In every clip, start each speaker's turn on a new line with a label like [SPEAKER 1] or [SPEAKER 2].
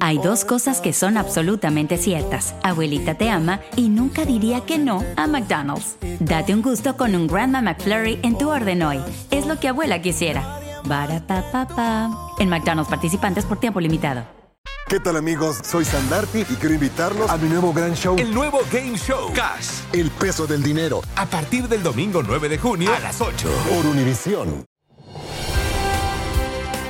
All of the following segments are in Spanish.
[SPEAKER 1] Hay dos cosas que son absolutamente ciertas. Abuelita te ama y nunca diría que no a McDonald's. Date un gusto con un Grandma McFlurry en tu orden hoy. Es lo que abuela quisiera. Barata En McDonald's participantes por tiempo limitado.
[SPEAKER 2] ¿Qué tal amigos? Soy Sandarti y quiero invitarlos a mi nuevo gran show.
[SPEAKER 3] El nuevo Game Show. Cash.
[SPEAKER 2] El peso del dinero.
[SPEAKER 3] A partir del domingo 9 de junio a las 8.
[SPEAKER 2] Por Univisión.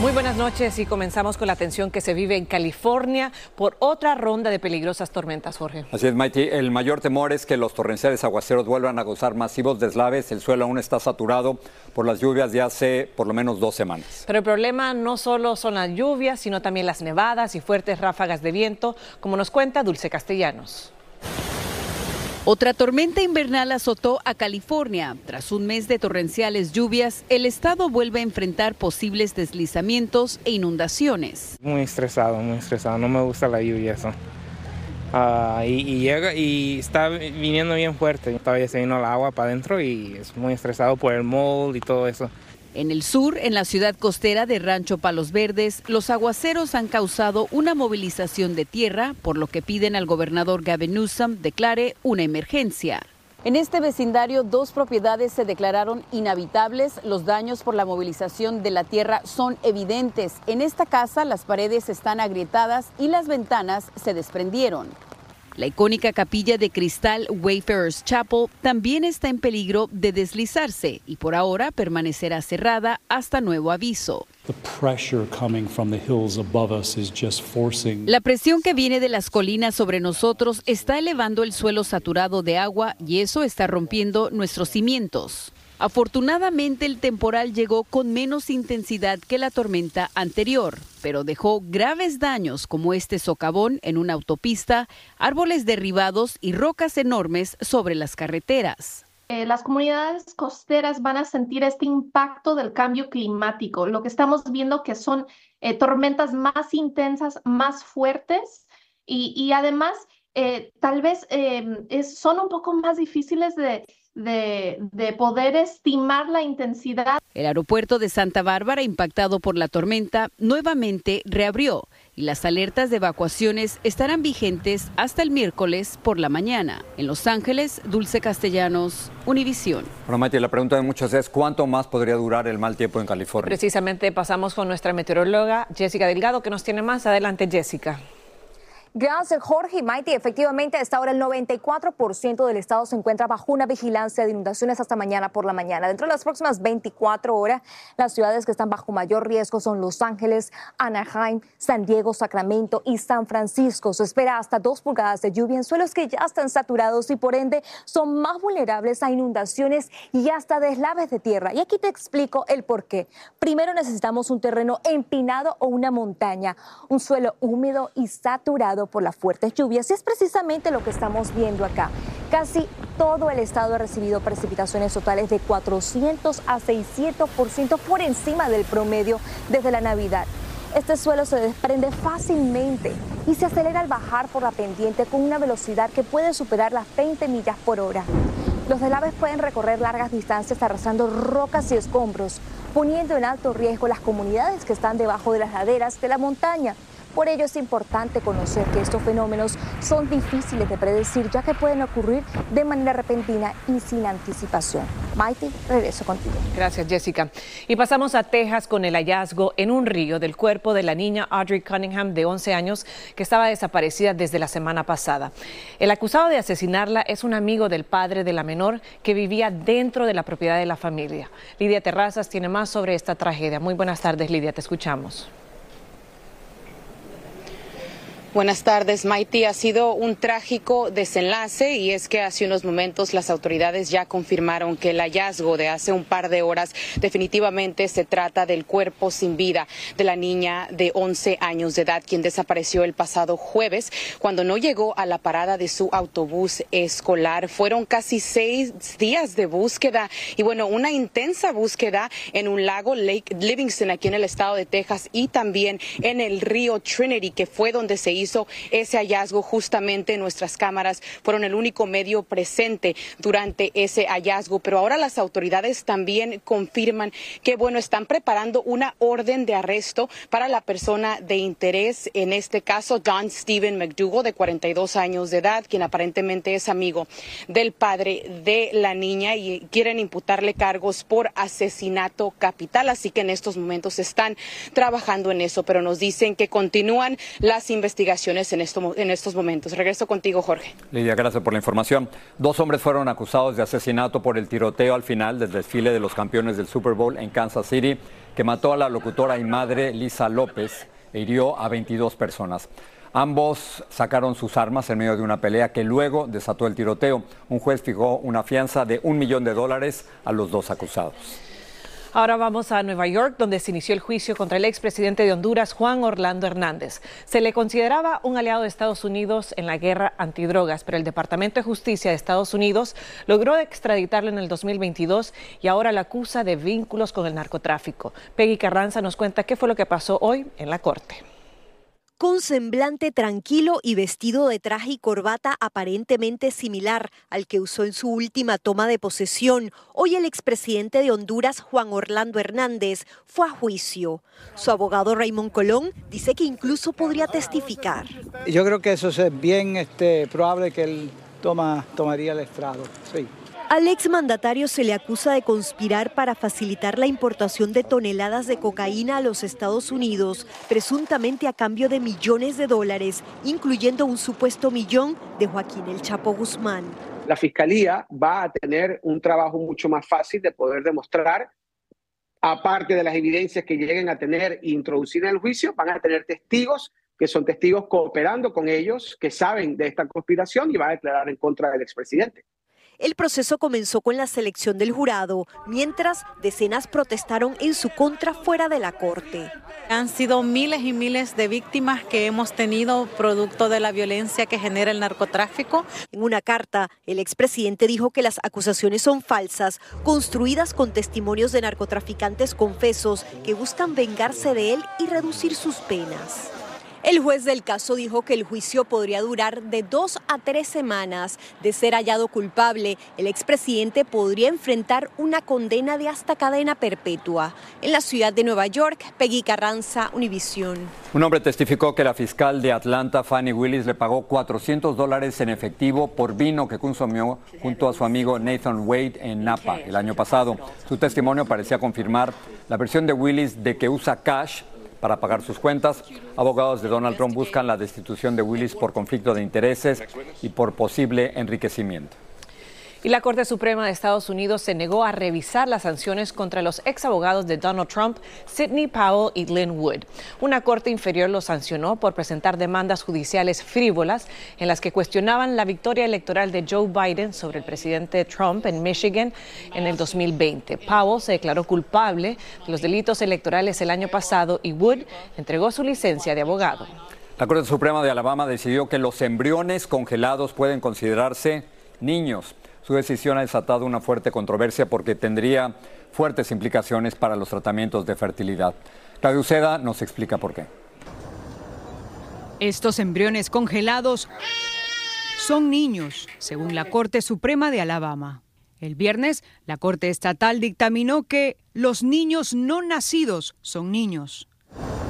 [SPEAKER 4] Muy buenas noches y comenzamos con la tensión que se vive en California por otra ronda de peligrosas tormentas, Jorge.
[SPEAKER 5] Así es, Mighty. El mayor temor es que los torrenciales aguaceros vuelvan a gozar masivos deslaves. El suelo aún está saturado por las lluvias de hace por lo menos dos semanas.
[SPEAKER 4] Pero el problema no solo son las lluvias, sino también las nevadas y fuertes ráfagas de viento, como nos cuenta Dulce Castellanos.
[SPEAKER 6] Otra tormenta invernal azotó a California. Tras un mes de torrenciales lluvias, el estado vuelve a enfrentar posibles deslizamientos e inundaciones.
[SPEAKER 7] Muy estresado, muy estresado. No me gusta la lluvia eso. Ah, y, llega y está viniendo bien fuerte. Todavía se vino el agua para adentro y es muy estresado por el mold y todo eso.
[SPEAKER 6] En el sur, en la ciudad costera de Rancho Palos Verdes, los aguaceros han causado una movilización de tierra, por lo que piden al gobernador Gavin Newsom declare una emergencia. En este vecindario, dos propiedades se declararon inhabitables. Los daños por la movilización de la tierra son evidentes. En esta casa, las paredes están agrietadas y las ventanas se desprendieron. La icónica capilla de cristal Wayfarers Chapel también está en peligro de deslizarse y por ahora permanecerá cerrada hasta nuevo aviso. La presión que viene de las colinas sobre nosotros está elevando el suelo saturado de agua y eso está rompiendo nuestros cimientos. Afortunadamente el temporal llegó con menos intensidad que la tormenta anterior, pero dejó graves daños como este socavón en una autopista, árboles derribados y rocas enormes sobre las carreteras.
[SPEAKER 8] Eh, las comunidades costeras van a sentir este impacto del cambio climático. Lo que estamos viendo que son eh, tormentas más intensas, más fuertes y, además eh, tal vez son un poco más difíciles de, de, poder estimar la intensidad.
[SPEAKER 6] El aeropuerto de Santa Bárbara, impactado por la tormenta, nuevamente reabrió y las alertas de evacuaciones estarán vigentes hasta el miércoles por la mañana. En Los Ángeles, Dulce Castellanos, Univisión.
[SPEAKER 5] Bueno, Mati, la pregunta de muchos es ¿cuánto más podría durar el mal tiempo en California?
[SPEAKER 4] Precisamente pasamos con nuestra meteoróloga Jessica Delgado, que nos tiene más. Adelante, Jessica.
[SPEAKER 9] Gracias, Jorge y Maite. Efectivamente, a esta hora el 94% del estado se encuentra bajo una vigilancia de inundaciones hasta mañana por la mañana. Dentro de las próximas 24 horas, las ciudades que están bajo mayor riesgo son Los Ángeles, Anaheim, San Diego, Sacramento y San Francisco. Se espera hasta dos pulgadas de lluvia en suelos que ya están saturados y por ende son más vulnerables a inundaciones y hasta deslaves de tierra. Y aquí te explico el por qué. Primero necesitamos un terreno empinado o una montaña, un suelo húmedo y saturado por las fuertes lluvias y es precisamente lo que estamos viendo acá. Casi todo el estado ha recibido precipitaciones totales de 400 a 600% por encima del promedio desde la Navidad. Este suelo se desprende fácilmente y se acelera al bajar por la pendiente con una velocidad que puede superar las 20 millas por hora. Los delaves pueden recorrer largas distancias arrasando rocas y escombros, poniendo en alto riesgo las comunidades que están debajo de las laderas de la montaña. Por ello es importante conocer que estos fenómenos son difíciles de predecir ya que pueden ocurrir de manera repentina y sin anticipación. Maite, regreso contigo.
[SPEAKER 4] Gracias, Jessica. Y pasamos a Texas con el hallazgo en un río del cuerpo de la niña Audrey Cunningham de 11 años que estaba desaparecida desde la semana pasada. El acusado de asesinarla es un amigo del padre de la menor que vivía dentro de la propiedad de la familia. Lidia Terrazas tiene más sobre esta tragedia. Muy buenas tardes, Lidia, te escuchamos.
[SPEAKER 10] Buenas tardes, Maiti. Ha sido un trágico desenlace y es que hace unos momentos las autoridades ya confirmaron que el hallazgo de hace un par de horas definitivamente se trata del cuerpo sin vida de la niña de 11 años de edad quien desapareció el pasado jueves cuando no llegó a la parada de su autobús escolar. Fueron casi seis días de búsqueda y bueno, una intensa búsqueda en un lago Lake Livingston aquí en el estado de Texas y también en el río Trinity que fue donde se hizo hizo ese hallazgo justamente nuestras cámaras. Fueron el único medio presente durante ese hallazgo, pero ahora las autoridades también confirman que bueno, están preparando una orden de arresto para la persona de interés, en este caso Don Steven McDougall de 42 años de edad, quien aparentemente es amigo del padre de la niña y quieren imputarle cargos por asesinato capital, así que en estos momentos están trabajando en eso, pero nos dicen que continúan las investigaciones en, en estos momentos. Regreso contigo, Jorge.
[SPEAKER 5] Lidia, gracias por la información. Dos hombres fueron acusados de asesinato por el tiroteo al final del desfile de los campeones del Super Bowl en Kansas City, que mató a la locutora y madre Lisa López e hirió a 22 personas. Ambos sacaron sus armas en medio de una pelea que luego desató el tiroteo. Un juez fijó una fianza de un millón de dólares a los dos acusados.
[SPEAKER 4] Ahora vamos a Nueva York, donde se inició el juicio contra el expresidente de Honduras, Juan Orlando Hernández. Se le consideraba un aliado de Estados Unidos en la guerra antidrogas, pero el Departamento de Justicia de Estados Unidos logró extraditarlo en el 2022 y ahora lo acusa de vínculos con el narcotráfico. Peggy Carranza nos cuenta qué fue lo que pasó hoy en la corte.
[SPEAKER 11] Con semblante tranquilo y vestido de traje y corbata aparentemente similar al que usó en su última toma de posesión, hoy el expresidente de Honduras, Juan Orlando Hernández, fue a juicio. Su abogado Raymond Colón dice que incluso podría testificar.
[SPEAKER 12] Yo creo que eso es bien este, probable que él toma, tomaría el estrado. Sí.
[SPEAKER 11] Al exmandatario se le acusa de conspirar para facilitar la importación de toneladas de cocaína a los Estados Unidos, presuntamente a cambio de millones de dólares, incluyendo un supuesto millón de Joaquín El Chapo Guzmán.
[SPEAKER 13] La fiscalía va a tener un trabajo mucho más fácil de poder demostrar, aparte de las evidencias que lleguen a tener e introducir en el juicio, van a tener testigos que son testigos cooperando con ellos, que saben de esta conspiración y van a declarar en contra del expresidente.
[SPEAKER 11] El proceso comenzó con la selección del jurado, mientras decenas protestaron en su contra fuera de la corte.
[SPEAKER 14] Han sido miles y miles de víctimas que hemos tenido producto de la violencia que genera el narcotráfico.
[SPEAKER 11] En una carta, el expresidente dijo que las acusaciones son falsas, construidas con testimonios de narcotraficantes confesos que buscan vengarse de él y reducir sus penas. El juez del caso dijo que el juicio podría durar de dos a tres semanas. De ser hallado culpable, el expresidente podría enfrentar una condena de hasta cadena perpetua. En la ciudad de Nueva York, Peggy Carranza, Univisión.
[SPEAKER 5] Un hombre testificó que la fiscal de Atlanta, Fanny Willis, le pagó 400 dólares en efectivo por vino que consumió junto a su amigo Nathan Wade en Napa el año pasado. Su testimonio parecía confirmar la versión de Willis de que usa cash para pagar sus cuentas. Abogados de Donald Trump buscan la destitución de Willis por conflicto de intereses y por posible enriquecimiento.
[SPEAKER 4] Y la Corte Suprema de Estados Unidos se negó a revisar las sanciones contra los ex abogados de Donald Trump, Sidney Powell y Lynn Wood. Una corte inferior los sancionó por presentar demandas judiciales frívolas en las que cuestionaban la victoria electoral de Joe Biden sobre el presidente Trump en Michigan en el 2020. Powell se declaró culpable de los delitos electorales el año pasado y Wood entregó su licencia de abogado.
[SPEAKER 5] La Corte Suprema de Alabama decidió que los embriones congelados pueden considerarse niños. Su decisión ha desatado una fuerte controversia porque tendría fuertes implicaciones para los tratamientos de fertilidad. Claudio Uceda nos explica por qué.
[SPEAKER 15] Estos embriones congelados son niños, según la Corte Suprema de Alabama. El viernes, la Corte Estatal dictaminó que los niños no nacidos son niños,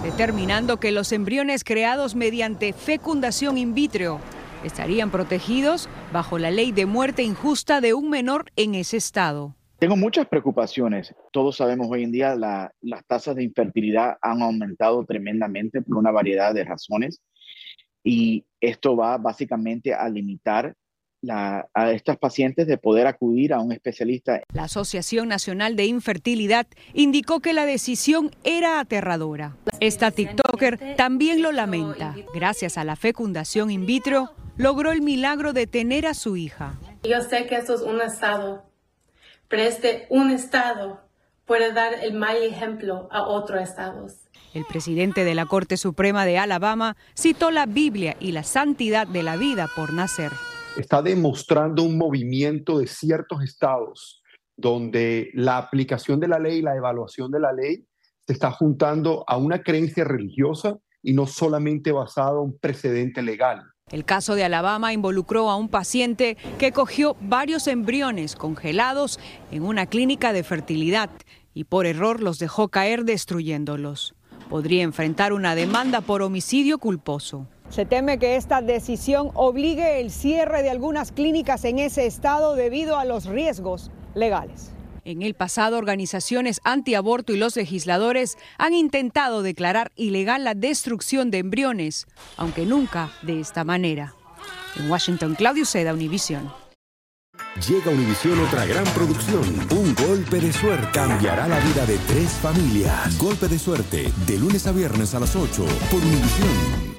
[SPEAKER 15] determinando que los embriones creados mediante fecundación in vitro estarían protegidos bajo la ley de muerte injusta de un menor en ese estado.
[SPEAKER 16] Tengo muchas preocupaciones. Todos sabemos hoy en día la, las tasas de infertilidad han aumentado tremendamente por una variedad de razones y esto va básicamente a limitar la, a estas pacientes de poder acudir a un especialista.
[SPEAKER 15] La Asociación Nacional de Infertilidad indicó que la decisión era aterradora. Esta TikToker también lo lamenta. Gracias a la fecundación in vitro, logró el milagro de tener a su hija.
[SPEAKER 17] Yo sé que esto es un estado, pero este un estado puede dar el mal ejemplo a otros estados.
[SPEAKER 15] El presidente de la Corte Suprema de Alabama citó la Biblia y la santidad de la vida por nacer.
[SPEAKER 18] Está demostrando un movimiento de ciertos estados donde la aplicación de la ley la evaluación de la ley se está juntando a una creencia religiosa y no solamente basado en un precedente legal.
[SPEAKER 15] El caso de Alabama involucró a un paciente que cogió varios embriones congelados en una clínica de fertilidad y por error los dejó caer destruyéndolos. Podría enfrentar una demanda por homicidio culposo.
[SPEAKER 19] Se teme que esta decisión obligue el cierre de algunas clínicas en ese estado debido a los riesgos legales.
[SPEAKER 15] En el pasado, organizaciones antiaborto y los legisladores han intentado declarar ilegal la destrucción de embriones, aunque nunca de esta manera. En Washington, Claudio Seda, Univisión.
[SPEAKER 20] Llega Univisión otra gran producción. Un golpe de suerte cambiará la vida de tres familias. Golpe de suerte, de lunes a viernes a las 8 por Univisión.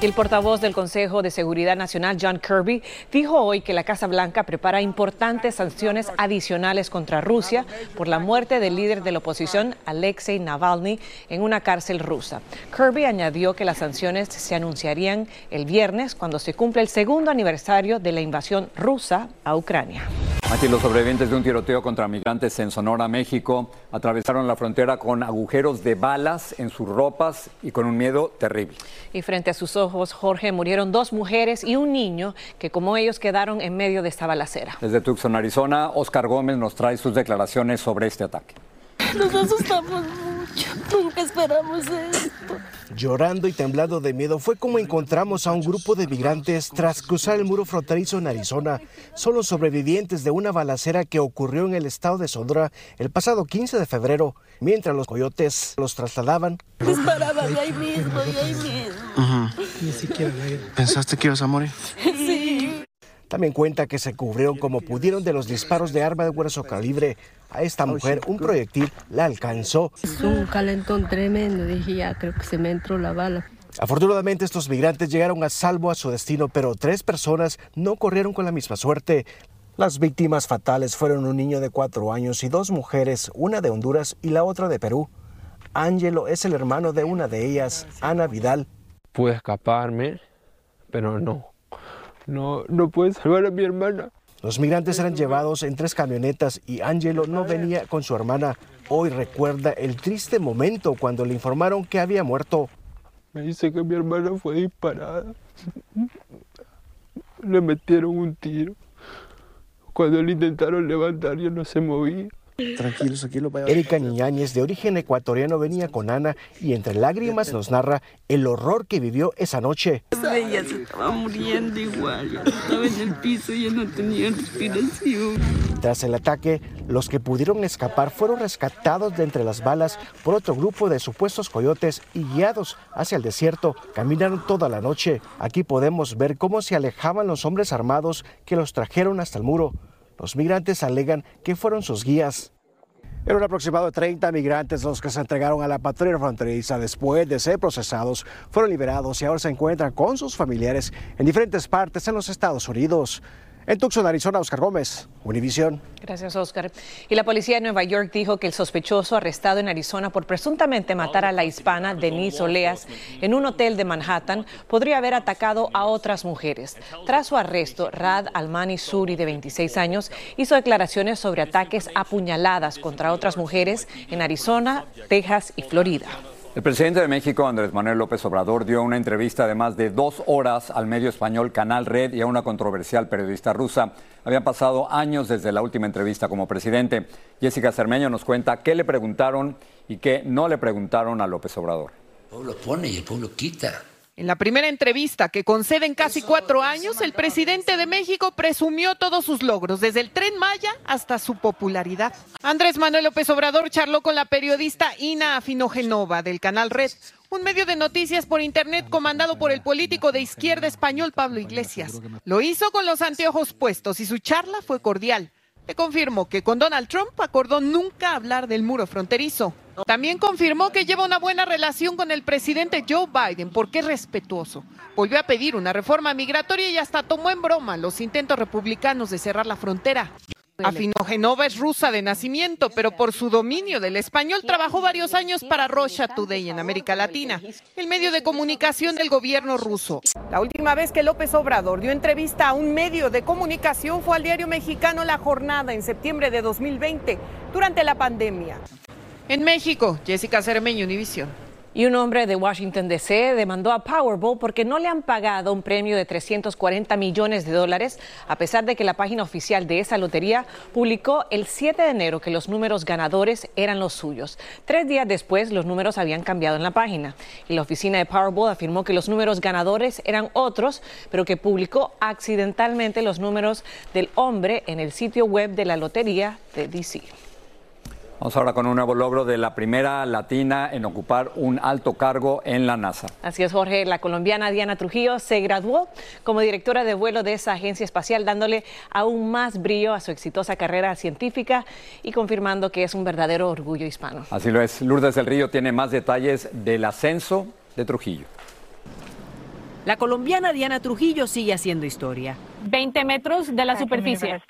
[SPEAKER 4] El portavoz del Consejo de Seguridad Nacional, John Kirby, dijo hoy que la Casa Blanca prepara importantes sanciones adicionales contra Rusia por la muerte del líder de la oposición, Alexei Navalny, en una cárcel rusa. Kirby añadió que las sanciones se anunciarían el viernes cuando se cumple el segundo aniversario de la invasión rusa a Ucrania.
[SPEAKER 5] Aquí los sobrevivientes de un tiroteo contra migrantes en Sonora, México, atravesaron la frontera con agujeros de balas en sus ropas y con un miedo terrible.
[SPEAKER 4] Y frente a sus ojos, Jorge, murieron dos mujeres y un niño que como ellos quedaron en medio de esta balacera.
[SPEAKER 5] Desde Tucson, Arizona, Oscar Gómez nos trae sus declaraciones sobre este ataque.
[SPEAKER 21] Nos asustamos nunca esperamos esto.
[SPEAKER 22] Llorando y temblando de miedo fue como encontramos a un grupo de migrantes tras cruzar el muro fronterizo en Arizona. Son los sobrevivientes de una balacera que ocurrió en el estado de Sonora el pasado 15 de febrero, mientras los coyotes los trasladaban.
[SPEAKER 21] Disparaban ahí mismo y ahí mismo.
[SPEAKER 22] Ni siquiera ¿Pensaste que ibas a morir?
[SPEAKER 21] Sí.
[SPEAKER 22] También cuenta que se cubrieron como pudieron de los disparos de arma de grueso calibre. A esta mujer un proyectil la alcanzó.
[SPEAKER 21] Es un calentón tremendo, dije ya, creo que se me entró la bala.
[SPEAKER 22] Afortunadamente estos migrantes llegaron a salvo a su destino, pero tres personas no corrieron con la misma suerte. Las víctimas fatales fueron un niño de cuatro años y dos mujeres, una de Honduras y la otra de Perú. Ángelo es el hermano de una de ellas, Ana Vidal.
[SPEAKER 23] Pude escaparme, pero no. No, no pude salvar a mi hermana.
[SPEAKER 22] Los migrantes eran llevados en tres camionetas y Ángelo no venía con su hermana. Hoy recuerda el triste momento cuando le informaron que había muerto.
[SPEAKER 23] Me dice que mi hermana fue disparada. Le metieron un tiro. Cuando le intentaron levantar, yo no se movía.
[SPEAKER 22] Tranquilos, aquí lo Erika Niñáñez, de origen ecuatoriano, venía con Ana y entre lágrimas nos narra el horror que vivió esa noche.
[SPEAKER 21] Ella se estaba muriendo igual, ya estaba en el piso y ya no tenía respiración.
[SPEAKER 22] Tras el ataque, los que pudieron escapar fueron rescatados de entre las balas por otro grupo de supuestos coyotes y guiados hacia el desierto. Caminaron toda la noche. Aquí podemos ver cómo se alejaban los hombres armados que los trajeron hasta el muro. Los migrantes alegan que fueron sus guías. Era un aproximado de 30 migrantes los que se entregaron a la patrulla fronteriza después de ser procesados. Fueron liberados y ahora se encuentran con sus familiares en diferentes partes en los Estados Unidos. En Tucson, Arizona, Oscar Gómez, Univisión.
[SPEAKER 4] Gracias, Oscar. Y la policía de Nueva York dijo que el sospechoso arrestado en Arizona por presuntamente matar a la hispana Denise Oleas en un hotel de Manhattan podría haber atacado a otras mujeres. Tras su arresto, Rad Almani Suri, de 26 años, hizo declaraciones sobre ataques a puñaladas contra otras mujeres en Arizona, Texas y Florida.
[SPEAKER 5] El presidente de México, Andrés Manuel López Obrador, dio una entrevista de más de dos horas al medio español Canal Red y a una controversial periodista rusa. Habían pasado años desde la última entrevista como presidente. Jessica Cermeño nos cuenta qué le preguntaron y qué no le preguntaron a López Obrador.
[SPEAKER 24] El pueblo pone y el pueblo quita.
[SPEAKER 25] En la primera entrevista que concede en casi cuatro años, el presidente de México presumió todos sus logros, desde el tren Maya hasta su popularidad. Andrés Manuel López Obrador charló con la periodista Ina Afinogenova del canal Red, un medio de noticias por internet comandado por el político de izquierda español Pablo Iglesias. Lo hizo con los anteojos puestos y su charla fue cordial. Le confirmó que con Donald Trump acordó nunca hablar del muro fronterizo. También confirmó que lleva una buena relación con el presidente Joe Biden porque es respetuoso. Volvió a pedir una reforma migratoria y hasta tomó en broma los intentos republicanos de cerrar la frontera. Afinogenova es rusa de nacimiento, pero por su dominio del español trabajó varios años para Russia Today en América Latina, el medio de comunicación del gobierno ruso. La última vez que López Obrador dio entrevista a un medio de comunicación fue al diario mexicano La Jornada en septiembre de 2020, durante la pandemia. En México, Jessica Cermeño, Univisión.
[SPEAKER 4] Y un hombre de Washington DC demandó a Powerball porque no le han pagado un premio de 340 millones de dólares, a pesar de que la página oficial de esa lotería publicó el 7 de enero que los números ganadores eran los suyos. Tres días después, los números habían cambiado en la página y la oficina de Powerball afirmó que los números ganadores eran otros, pero que publicó accidentalmente los números del hombre en el sitio web de la lotería de DC.
[SPEAKER 5] Vamos ahora con un nuevo logro de la primera latina en ocupar un alto cargo en la NASA.
[SPEAKER 4] Así es, Jorge. La colombiana Diana Trujillo se graduó como directora de vuelo de esa agencia espacial, dándole aún más brillo a su exitosa carrera científica y confirmando que es un verdadero orgullo hispano.
[SPEAKER 5] Así lo es. Lourdes del Río tiene más detalles del ascenso de Trujillo.
[SPEAKER 26] La colombiana Diana Trujillo sigue haciendo historia.
[SPEAKER 27] 20 metros de la superficie.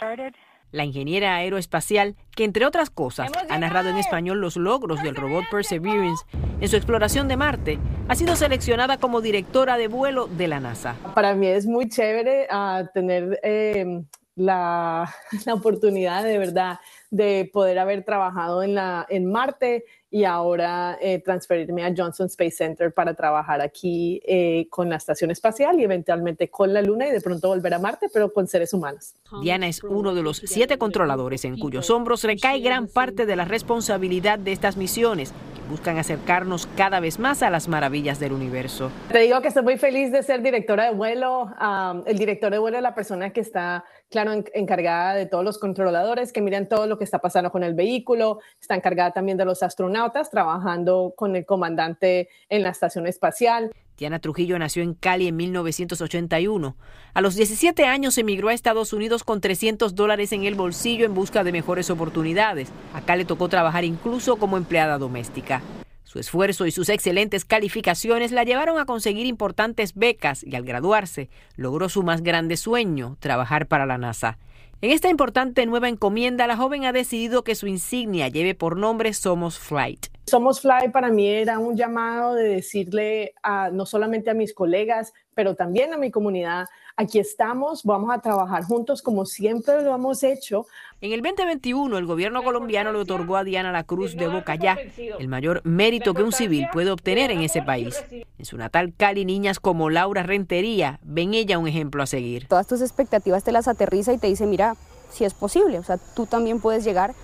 [SPEAKER 26] La ingeniera aeroespacial, que entre otras cosas ha narrado en español los logros del robot Perseverance en su exploración de Marte, ha sido seleccionada como directora de vuelo de la NASA.
[SPEAKER 28] Para mí es muy chévere uh, tener eh, la, la, oportunidad de verdad de poder haber trabajado en, la, en Marte y ahora eh, transferirme a Johnson Space Center para trabajar aquí eh, con la estación espacial y eventualmente con la Luna y de pronto volver a Marte, pero con seres humanos.
[SPEAKER 26] Diana es uno de los siete controladores en cuyos hombros recae gran parte de la responsabilidad de estas misiones buscan acercarnos cada vez más a las maravillas del universo.
[SPEAKER 28] Te digo que estoy muy feliz de ser directora de vuelo. Um, el director de vuelo es la persona que está, claro, en, encargada de todos los controladores que miran todo lo que está pasando con el vehículo, está encargada también de los astronautas trabajando con el comandante en la estación espacial.
[SPEAKER 26] Diana Trujillo nació en Cali en 1981. A los 17 años emigró a Estados Unidos con 300 dólares en el bolsillo en busca de mejores oportunidades. Acá le tocó trabajar incluso como empleada doméstica. Su esfuerzo y sus excelentes calificaciones la llevaron a conseguir importantes becas y al graduarse logró su más grande sueño, trabajar para la NASA. En esta importante nueva encomienda, la joven ha decidido que su insignia lleve por nombre Somos Flight.
[SPEAKER 28] Somos Flight para mí era un llamado de decirle a, no solamente a mis colegas, pero también a mi comunidad, aquí estamos, vamos a trabajar juntos como siempre lo hemos hecho.
[SPEAKER 26] En el 2021, el gobierno colombiano le otorgó a Diana la Cruz de Bocayá, el mayor mérito que un civil puede obtener en ese país. En su natal Cali, niñas como Laura Rentería ven ella un ejemplo a seguir.
[SPEAKER 29] Todas tus expectativas te las aterriza y te dice, mira, si es posible, o sea, tú también puedes llegar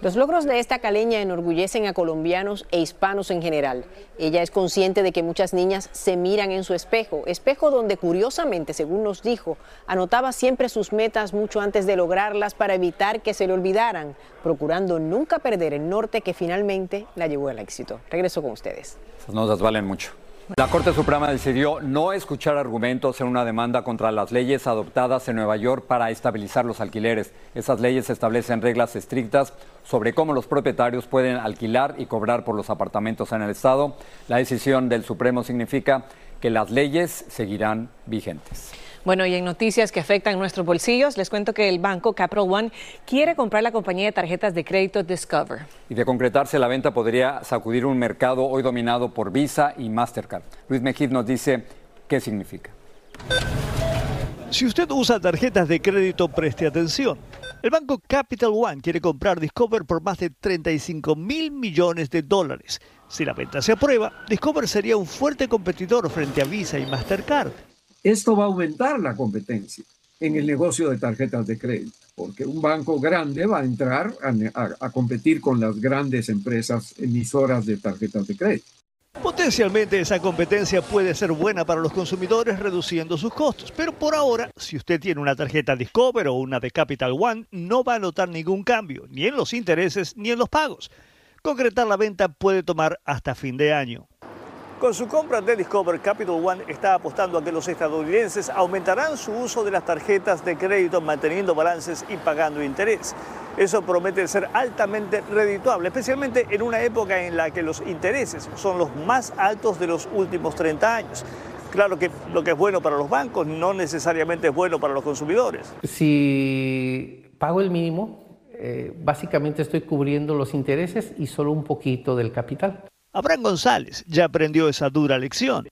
[SPEAKER 26] los logros de esta caleña enorgullecen a colombianos e hispanos en general. Ella es consciente de que muchas niñas se miran en su espejo, espejo donde curiosamente, según nos dijo, anotaba siempre sus metas mucho antes de lograrlas para evitar que se le olvidaran, procurando nunca perder el norte que finalmente la llevó al éxito. Regreso con ustedes.
[SPEAKER 5] Esas notas valen mucho. La Corte Suprema decidió no escuchar argumentos en una demanda contra las leyes adoptadas en Nueva York para estabilizar los alquileres. Esas leyes establecen reglas estrictas sobre cómo los propietarios pueden alquilar y cobrar por los apartamentos en el Estado. La decisión del Supremo significa que las leyes seguirán vigentes.
[SPEAKER 4] Bueno, y en noticias que afectan nuestros bolsillos, les cuento que el banco Capital One quiere comprar la compañía de tarjetas de crédito Discover.
[SPEAKER 5] Y de concretarse la venta podría sacudir un mercado hoy dominado por Visa y Mastercard. Luis Mejid nos dice qué significa.
[SPEAKER 30] Si usted usa tarjetas de crédito, preste atención. El banco Capital One quiere comprar Discover por más de 35 mil millones de dólares. Si la venta se aprueba, Discover sería un fuerte competidor frente a Visa y Mastercard.
[SPEAKER 31] Esto va a aumentar la competencia en el negocio de tarjetas de crédito, porque un banco grande va a entrar a, competir con las grandes empresas emisoras de tarjetas de crédito.
[SPEAKER 30] Potencialmente esa competencia puede ser buena para los consumidores reduciendo sus costos, pero por ahora, si usted tiene una tarjeta Discover o una de Capital One, no va a notar ningún cambio, ni en los intereses ni en los pagos. Concretar la venta puede tomar hasta fin de año. Con su compra de Discover, Capital One está apostando a que los estadounidenses aumentarán su uso de las tarjetas de crédito manteniendo balances y pagando interés. Eso promete ser altamente redituable, especialmente en una época en la que los intereses son los más altos de los últimos 30 años. Claro que lo que es bueno para los bancos no necesariamente es bueno para los consumidores.
[SPEAKER 32] Si pago el mínimo, eh, básicamente estoy cubriendo los intereses y solo un poquito del capital.
[SPEAKER 30] Abraham González ya aprendió esa dura lección.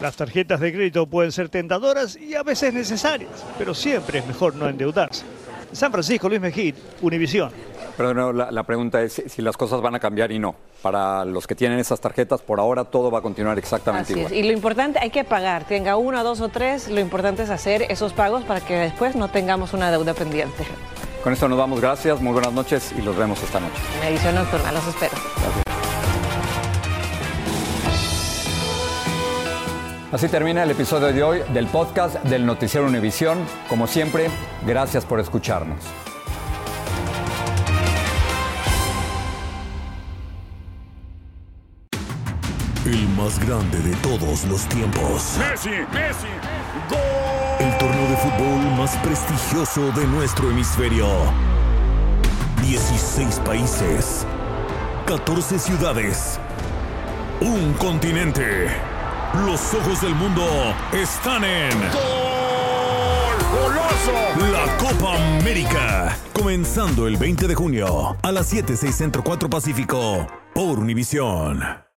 [SPEAKER 30] Las tarjetas de crédito pueden ser tentadoras y a veces necesarias, pero siempre es mejor no endeudarse. San Francisco, Luis Mejid, Univisión.
[SPEAKER 5] Pero no, la, la pregunta es si, si las cosas van a cambiar y no. Para los que tienen esas tarjetas, por ahora todo va a continuar exactamente
[SPEAKER 4] Así
[SPEAKER 5] igual.
[SPEAKER 4] es. Y lo importante, hay que pagar, tenga uno, dos o tres, lo importante es hacer esos pagos para que después no tengamos una deuda pendiente.
[SPEAKER 5] Con esto nos vamos, gracias, muy buenas noches y los vemos esta noche.
[SPEAKER 4] En edición nocturna, los espero.
[SPEAKER 5] Así termina el episodio de hoy del podcast del Noticiero Univisión. Como siempre, gracias por escucharnos.
[SPEAKER 20] El más grande de todos los tiempos.
[SPEAKER 33] Messi, Messi,
[SPEAKER 20] El torneo de fútbol más prestigioso de nuestro hemisferio. 16 países. 14 ciudades. Un continente. Los ojos del mundo están en.
[SPEAKER 33] goloso.
[SPEAKER 20] La Copa América. Comenzando el 20 de junio a las 7, 6 Centro 4 Pacífico. Por Univisión.